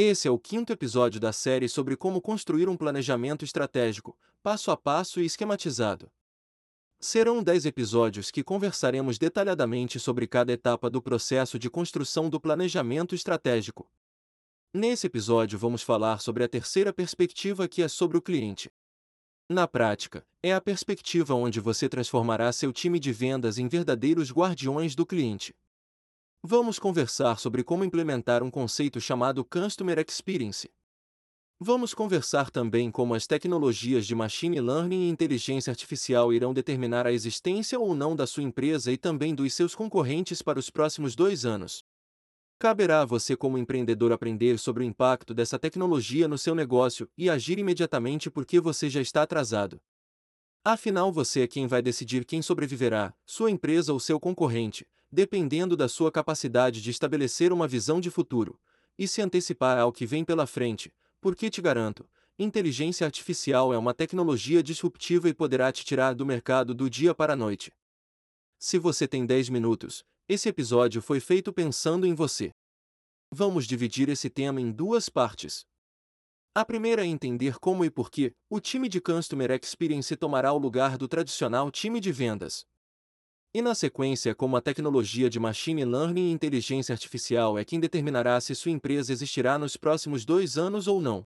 Esse é o quinto episódio da série sobre como construir um planejamento estratégico, passo a passo e esquematizado. Serão dez episódios que conversaremos detalhadamente sobre cada etapa do processo de construção do planejamento estratégico. Nesse episódio, vamos falar sobre a terceira perspectiva, que é sobre o cliente. Na prática, é a perspectiva onde você transformará seu time de vendas em verdadeiros guardiões do cliente. Vamos conversar sobre como implementar um conceito chamado Customer Experience. Vamos conversar também como as tecnologias de machine learning e inteligência artificial irão determinar a existência ou não da sua empresa e também dos seus concorrentes para os próximos dois anos. Caberá a você, como empreendedor, aprender sobre o impacto dessa tecnologia no seu negócio e agir imediatamente porque você já está atrasado. Afinal, você é quem vai decidir quem sobreviverá, sua empresa ou seu concorrente, dependendo da sua capacidade de estabelecer uma visão de futuro e se antecipar ao que vem pela frente, porque te garanto, inteligência artificial é uma tecnologia disruptiva e poderá te tirar do mercado do dia para a noite. Se você tem 10 minutos, esse episódio foi feito pensando em você. Vamos dividir esse tema em duas partes. A primeira é entender como e por que o time de Customer Experience tomará o lugar do tradicional time de vendas. E na sequência, como a tecnologia de Machine Learning e inteligência artificial é quem determinará se sua empresa existirá nos próximos dois anos ou não.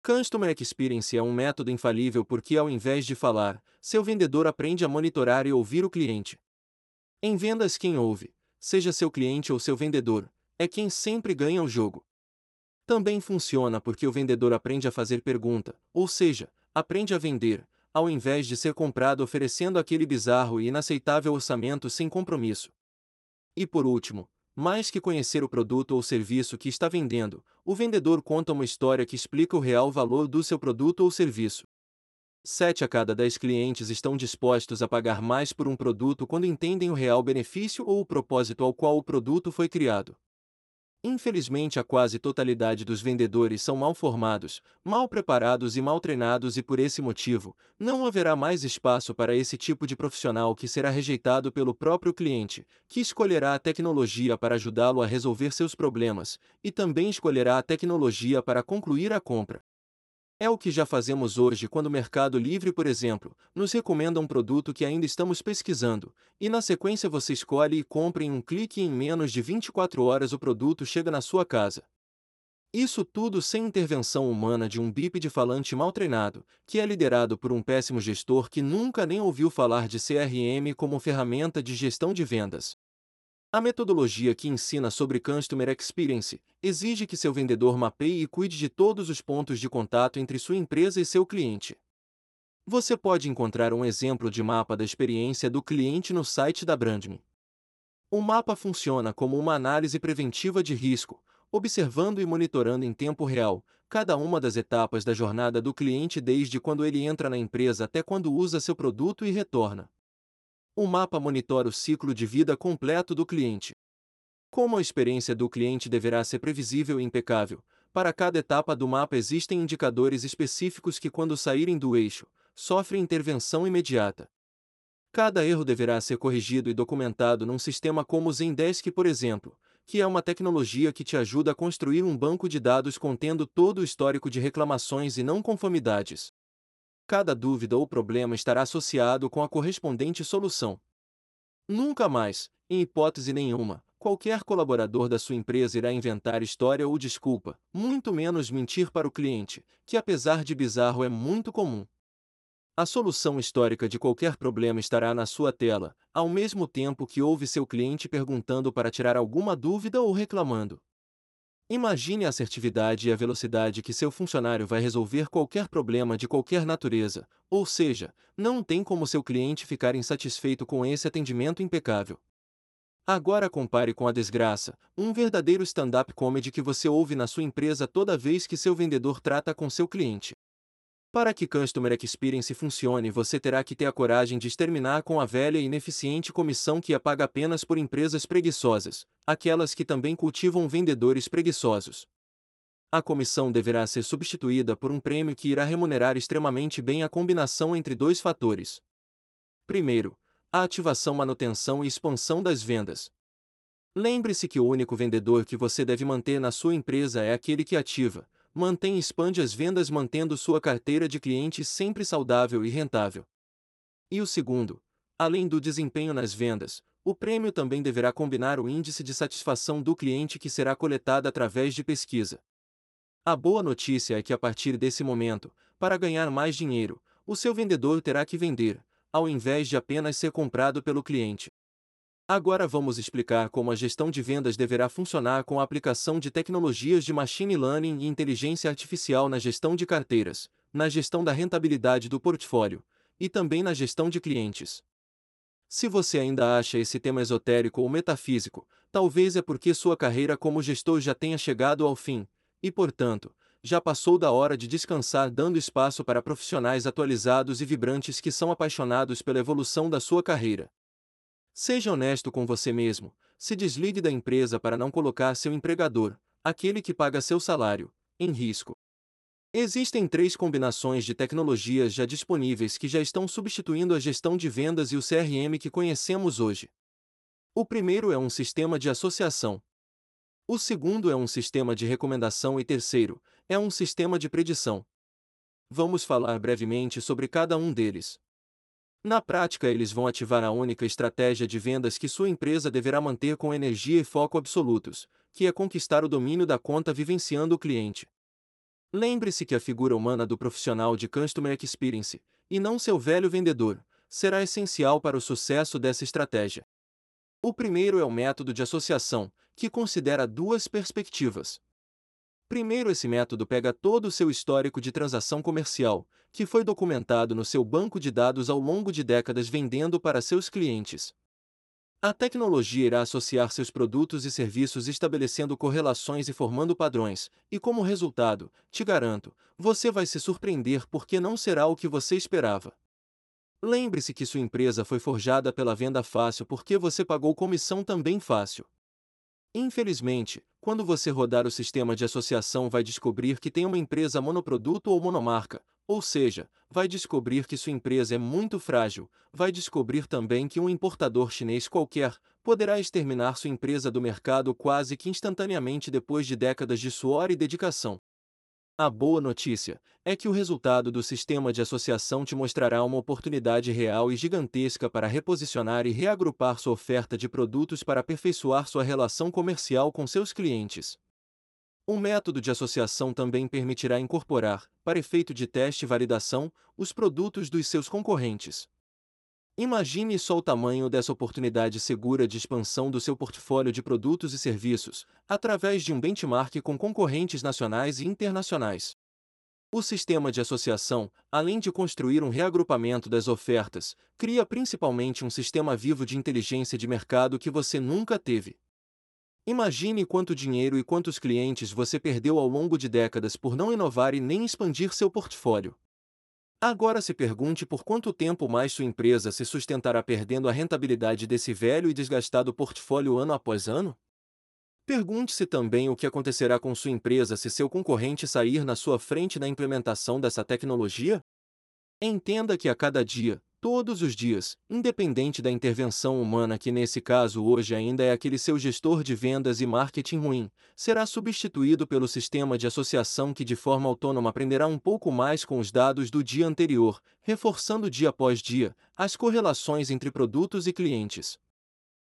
Customer Experience é um método infalível porque, ao invés de falar, seu vendedor aprende a monitorar e ouvir o cliente. Em vendas, quem ouve, seja seu cliente ou seu vendedor, é quem sempre ganha o jogo. Também funciona porque o vendedor aprende a fazer pergunta, ou seja, aprende a vender, ao invés de ser comprado oferecendo aquele bizarro e inaceitável orçamento sem compromisso. E por último, mais que conhecer o produto ou serviço que está vendendo, o vendedor conta uma história que explica o real valor do seu produto ou serviço. Sete a cada dez clientes estão dispostos a pagar mais por um produto quando entendem o real benefício ou o propósito ao qual o produto foi criado. Infelizmente, a quase totalidade dos vendedores são mal formados, mal preparados e mal treinados, e por esse motivo, não haverá mais espaço para esse tipo de profissional que será rejeitado pelo próprio cliente, que escolherá a tecnologia para ajudá-lo a resolver seus problemas, e também escolherá a tecnologia para concluir a compra. É o que já fazemos hoje quando o Mercado Livre, por exemplo, nos recomenda um produto que ainda estamos pesquisando, e na sequência você escolhe e compra em um clique e em menos de 24 horas o produto chega na sua casa. Isso tudo sem intervenção humana de um bípede falante mal treinado, que é liderado por um péssimo gestor que nunca nem ouviu falar de CRM como ferramenta de gestão de vendas. A metodologia que ensina sobre Customer Experience exige que seu vendedor mapeie e cuide de todos os pontos de contato entre sua empresa e seu cliente. Você pode encontrar um exemplo de mapa da experiência do cliente no site da Brandme. O mapa funciona como uma análise preventiva de risco, observando e monitorando em tempo real cada uma das etapas da jornada do cliente desde quando ele entra na empresa até quando usa seu produto e retorna. O mapa monitora o ciclo de vida completo do cliente. Como a experiência do cliente deverá ser previsível e impecável, para cada etapa do mapa existem indicadores específicos que, quando saírem do eixo, sofrem intervenção imediata. Cada erro deverá ser corrigido e documentado num sistema como o Zendesk, por exemplo, que é uma tecnologia que te ajuda a construir um banco de dados contendo todo o histórico de reclamações e não conformidades cada dúvida ou problema estará associado com a correspondente solução. Nunca mais, em hipótese nenhuma, qualquer colaborador da sua empresa irá inventar história ou desculpa, muito menos mentir para o cliente, que apesar de bizarro é muito comum. A solução histórica de qualquer problema estará na sua tela, ao mesmo tempo que ouve seu cliente perguntando para tirar alguma dúvida ou reclamando. Imagine a assertividade e a velocidade que seu funcionário vai resolver qualquer problema de qualquer natureza, ou seja, não tem como seu cliente ficar insatisfeito com esse atendimento impecável. Agora compare com a desgraça, um verdadeiro stand-up comedy que você ouve na sua empresa toda vez que seu vendedor trata com seu cliente. Para que Customer Experience funcione, você terá que ter a coragem de exterminar com a velha e ineficiente comissão que a paga apenas por empresas preguiçosas, aquelas que também cultivam vendedores preguiçosos. A comissão deverá ser substituída por um prêmio que irá remunerar extremamente bem a combinação entre dois fatores. Primeiro, a ativação, manutenção e expansão das vendas. Lembre-se que o único vendedor que você deve manter na sua empresa é aquele que ativa, mantém e expande as vendas mantendo sua carteira de clientes sempre saudável e rentável. E o segundo, além do desempenho nas vendas, o prêmio também deverá combinar o índice de satisfação do cliente que será coletado através de pesquisa. A boa notícia é que a partir desse momento, para ganhar mais dinheiro, o seu vendedor terá que vender, ao invés de apenas ser comprado pelo cliente. Agora vamos explicar como a gestão de vendas deverá funcionar com a aplicação de tecnologias de machine learning e inteligência artificial na gestão de carteiras, na gestão da rentabilidade do portfólio e também na gestão de clientes. Se você ainda acha esse tema esotérico ou metafísico, talvez é porque sua carreira como gestor já tenha chegado ao fim, e, portanto, já passou da hora de descansar dando espaço para profissionais atualizados e vibrantes que são apaixonados pela evolução da sua carreira. Seja honesto com você mesmo, se desligue da empresa para não colocar seu empregador, aquele que paga seu salário, em risco. Existem três combinações de tecnologias já disponíveis que já estão substituindo a gestão de vendas e o CRM que conhecemos hoje. O primeiro é um sistema de associação. O segundo é um sistema de recomendação e terceiro é um sistema de predição. Vamos falar brevemente sobre cada um deles. Na prática, eles vão ativar a única estratégia de vendas que sua empresa deverá manter com energia e foco absolutos, que é conquistar o domínio da conta vivenciando o cliente. Lembre-se que a figura humana do profissional de Customer Experience, e não seu velho vendedor, será essencial para o sucesso dessa estratégia. O primeiro é o método de associação, que considera duas perspectivas. Primeiro, esse método pega todo o seu histórico de transação comercial, que foi documentado no seu banco de dados ao longo de décadas vendendo para seus clientes. A tecnologia irá associar seus produtos e serviços estabelecendo correlações e formando padrões, e como resultado, te garanto, você vai se surpreender porque não será o que você esperava. Lembre-se que sua empresa foi forjada pela venda fácil porque você pagou comissão também fácil. Infelizmente, quando você rodar o sistema de associação, vai descobrir que tem uma empresa monoproduto ou monomarca, ou seja, vai descobrir que sua empresa é muito frágil, vai descobrir também que um importador chinês qualquer poderá exterminar sua empresa do mercado quase que instantaneamente depois de décadas de suor e dedicação. A boa notícia é que o resultado do sistema de associação te mostrará uma oportunidade real e gigantesca para reposicionar e reagrupar sua oferta de produtos para aperfeiçoar sua relação comercial com seus clientes. Um método de associação também permitirá incorporar, para efeito de teste e validação, os produtos dos seus concorrentes. Imagine só o tamanho dessa oportunidade segura de expansão do seu portfólio de produtos e serviços, através de um benchmark com concorrentes nacionais e internacionais. O sistema de associação, além de construir um reagrupamento das ofertas, cria principalmente um sistema vivo de inteligência de mercado que você nunca teve. Imagine quanto dinheiro e quantos clientes você perdeu ao longo de décadas por não inovar e nem expandir seu portfólio. Agora se pergunte por quanto tempo mais sua empresa se sustentará perdendo a rentabilidade desse velho e desgastado portfólio ano após ano? Pergunte-se também o que acontecerá com sua empresa se seu concorrente sair na sua frente na implementação dessa tecnologia? Entenda que a cada dia, todos os dias, independente da intervenção humana que nesse caso hoje ainda é aquele seu gestor de vendas e marketing ruim, será substituído pelo sistema de associação que de forma autônoma aprenderá um pouco mais com os dados do dia anterior, reforçando dia após dia as correlações entre produtos e clientes.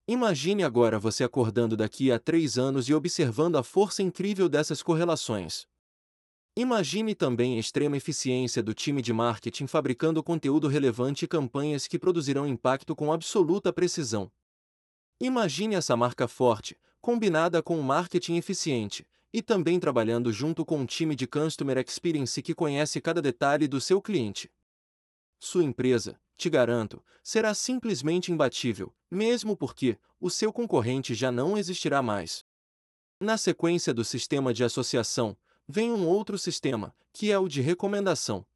Imagine agora você acordando daqui a três anos e observando a força incrível dessas correlações. Imagine também a extrema eficiência do time de marketing fabricando conteúdo relevante e campanhas que produzirão impacto com absoluta precisão. Imagine essa marca forte, combinada com um marketing eficiente, e também trabalhando junto com um time de Customer Experience que conhece cada detalhe do seu cliente. Sua empresa, te garanto, será simplesmente imbatível, mesmo porque o seu concorrente já não existirá mais. Na sequência do sistema de associação, vem um outro sistema, que é o de recomendação.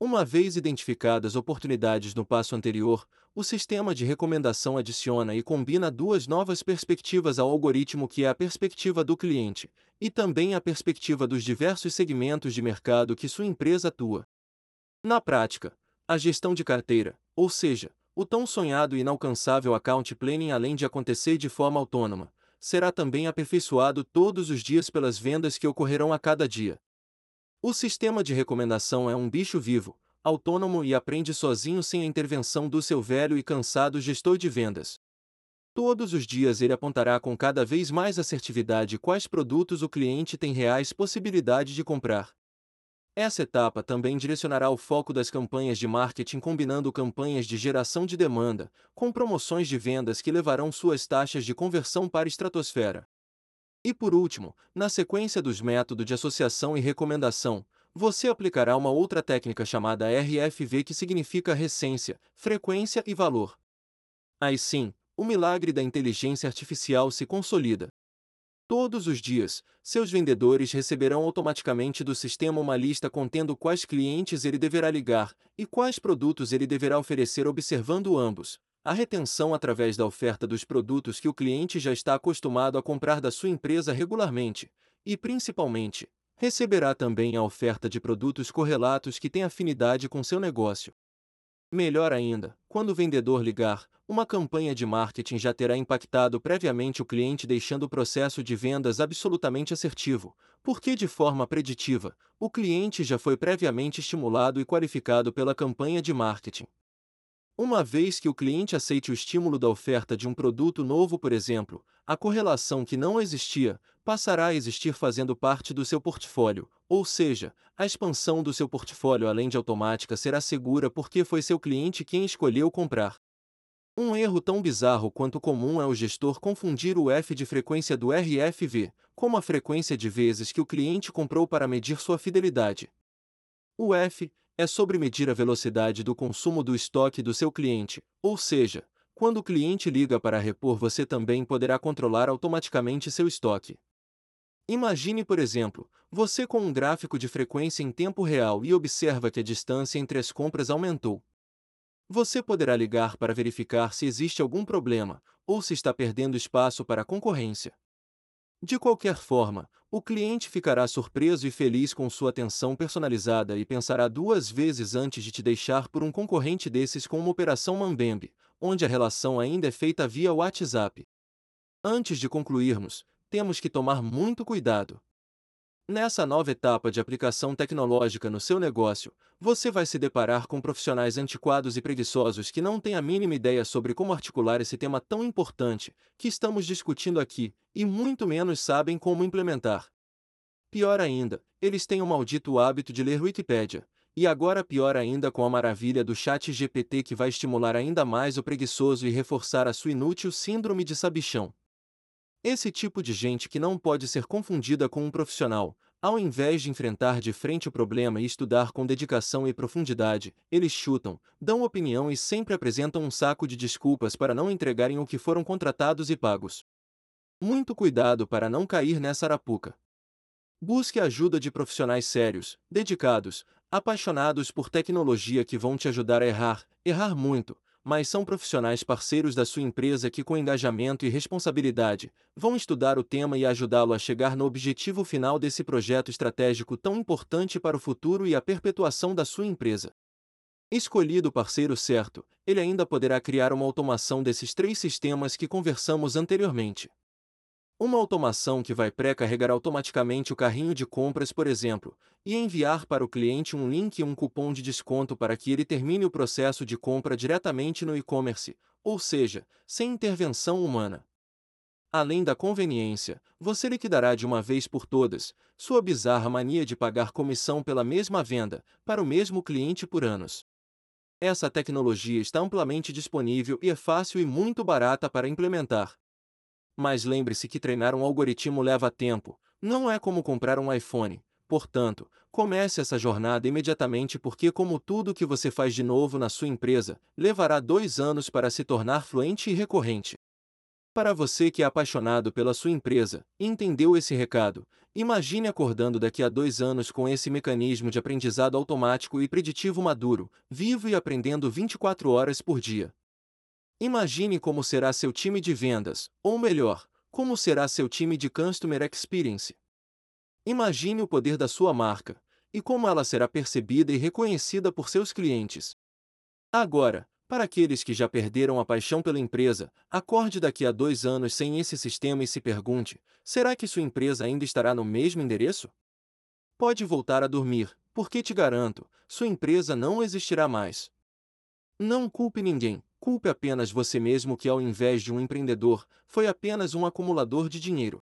Uma vez identificadas oportunidades no passo anterior, o sistema de recomendação adiciona e combina duas novas perspectivas ao algoritmo que é a perspectiva do cliente, e também a perspectiva dos diversos segmentos de mercado que sua empresa atua. Na prática, a gestão de carteira, ou seja, o tão sonhado e inalcançável account planning, além de acontecer de forma autônoma, será também aperfeiçoado todos os dias pelas vendas que ocorrerão a cada dia. O sistema de recomendação é um bicho vivo, autônomo e aprende sozinho sem a intervenção do seu velho e cansado gestor de vendas. Todos os dias ele apontará com cada vez mais assertividade quais produtos o cliente tem reais possibilidade de comprar. Essa etapa também direcionará o foco das campanhas de marketing combinando campanhas de geração de demanda, com promoções de vendas que levarão suas taxas de conversão para a estratosfera. E por último, na sequência dos métodos de associação e recomendação, você aplicará uma outra técnica chamada RFV que significa recência, frequência e valor. Aí sim, o milagre da inteligência artificial se consolida. Todos os dias, seus vendedores receberão automaticamente do sistema uma lista contendo quais clientes ele deverá ligar e quais produtos ele deverá oferecer, observando ambos. A retenção através da oferta dos produtos que o cliente já está acostumado a comprar da sua empresa regularmente, e principalmente, receberá também a oferta de produtos correlatos que têm afinidade com seu negócio. Melhor ainda, quando o vendedor ligar, uma campanha de marketing já terá impactado previamente o cliente, deixando o processo de vendas absolutamente assertivo, porque, de forma preditiva, o cliente já foi previamente estimulado e qualificado pela campanha de marketing. Uma vez que o cliente aceite o estímulo da oferta de um produto novo, por exemplo, a correlação que não existia passará a existir fazendo parte do seu portfólio, ou seja, a expansão do seu portfólio além de automática será segura porque foi seu cliente quem escolheu comprar. Um erro tão bizarro quanto comum é o gestor confundir o F de frequência do RFV, como a frequência de vezes que o cliente comprou para medir sua fidelidade. O F é sobre medir a velocidade do consumo do estoque do seu cliente, ou seja, quando o cliente liga para repor, você também poderá controlar automaticamente seu estoque. Imagine, por exemplo, você com um gráfico de frequência em tempo real e observa que a distância entre as compras aumentou. Você poderá ligar para verificar se existe algum problema ou se está perdendo espaço para a concorrência. De qualquer forma, o cliente ficará surpreso e feliz com sua atenção personalizada e pensará duas vezes antes de te deixar por um concorrente desses com uma operação Mambembe, onde a relação ainda é feita via WhatsApp. Antes de concluirmos, temos que tomar muito cuidado. Nessa nova etapa de aplicação tecnológica no seu negócio, você vai se deparar com profissionais antiquados e preguiçosos que não têm a mínima ideia sobre como articular esse tema tão importante que estamos discutindo aqui, e muito menos sabem como implementar. Pior ainda, eles têm o maldito hábito de ler Wikipedia, e agora pior ainda com a maravilha do chat GPT que vai estimular ainda mais o preguiçoso e reforçar a sua inútil síndrome de sabichão. Esse tipo de gente que não pode ser confundida com um profissional, ao invés de enfrentar de frente o problema e estudar com dedicação e profundidade, eles chutam, dão opinião e sempre apresentam um saco de desculpas para não entregarem o que foram contratados e pagos. Muito cuidado para não cair nessa arapuca. Busque a ajuda de profissionais sérios, dedicados, apaixonados por tecnologia que vão te ajudar a errar, errar muito, mas são profissionais parceiros da sua empresa que, com engajamento e responsabilidade, vão estudar o tema e ajudá-lo a chegar no objetivo final desse projeto estratégico tão importante para o futuro e a perpetuação da sua empresa. Escolhido o parceiro certo, ele ainda poderá criar uma automação desses três sistemas que conversamos anteriormente. Uma automação que vai pré-carregar automaticamente o carrinho de compras, por exemplo, e enviar para o cliente um link e um cupom de desconto para que ele termine o processo de compra diretamente no e-commerce, ou seja, sem intervenção humana. Além da conveniência, você liquidará de uma vez por todas sua bizarra mania de pagar comissão pela mesma venda para o mesmo cliente por anos. Essa tecnologia está amplamente disponível e é fácil e muito barata para implementar. Mas lembre-se que treinar um algoritmo leva tempo, não é como comprar um iPhone. Portanto, comece essa jornada imediatamente porque, como tudo que você faz de novo na sua empresa, levará dois anos para se tornar fluente e recorrente. Para você que é apaixonado pela sua empresa entendeu esse recado, imagine acordando daqui a dois anos com esse mecanismo de aprendizado automático e preditivo maduro, vivo e aprendendo 24 horas por dia. Imagine como será seu time de vendas, ou melhor, como será seu time de Customer Experience. Imagine o poder da sua marca e como ela será percebida e reconhecida por seus clientes. Agora, Para aqueles que já perderam a paixão pela empresa, acorde daqui a dois anos sem esse sistema e se pergunte: será que sua empresa ainda estará no mesmo endereço? Pode voltar a dormir, porque te garanto, sua empresa não existirá mais. Não culpe ninguém, culpe apenas você mesmo que, ao invés de um empreendedor, foi apenas um acumulador de dinheiro.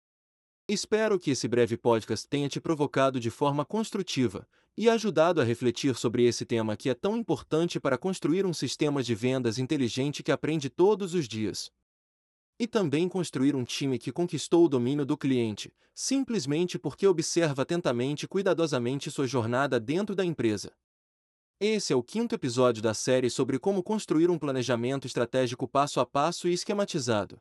Espero que esse breve podcast tenha te provocado de forma construtiva e ajudado a refletir sobre esse tema que é tão importante para construir um sistema de vendas inteligente que aprende todos os dias. E também construir um time que conquistou o domínio do cliente, simplesmente porque observa atentamente e cuidadosamente sua jornada dentro da empresa. Esse é o quinto episódio da série sobre como construir um planejamento estratégico passo a passo e esquematizado.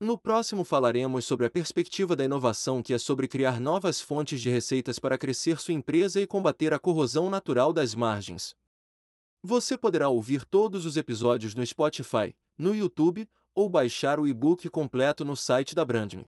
No próximo falaremos sobre a perspectiva da inovação, que é sobre criar novas fontes de receitas para crescer sua empresa e combater a corrosão natural das margens. Você poderá ouvir todos os episódios no Spotify, no YouTube ou baixar o e-book completo no site da Brandme.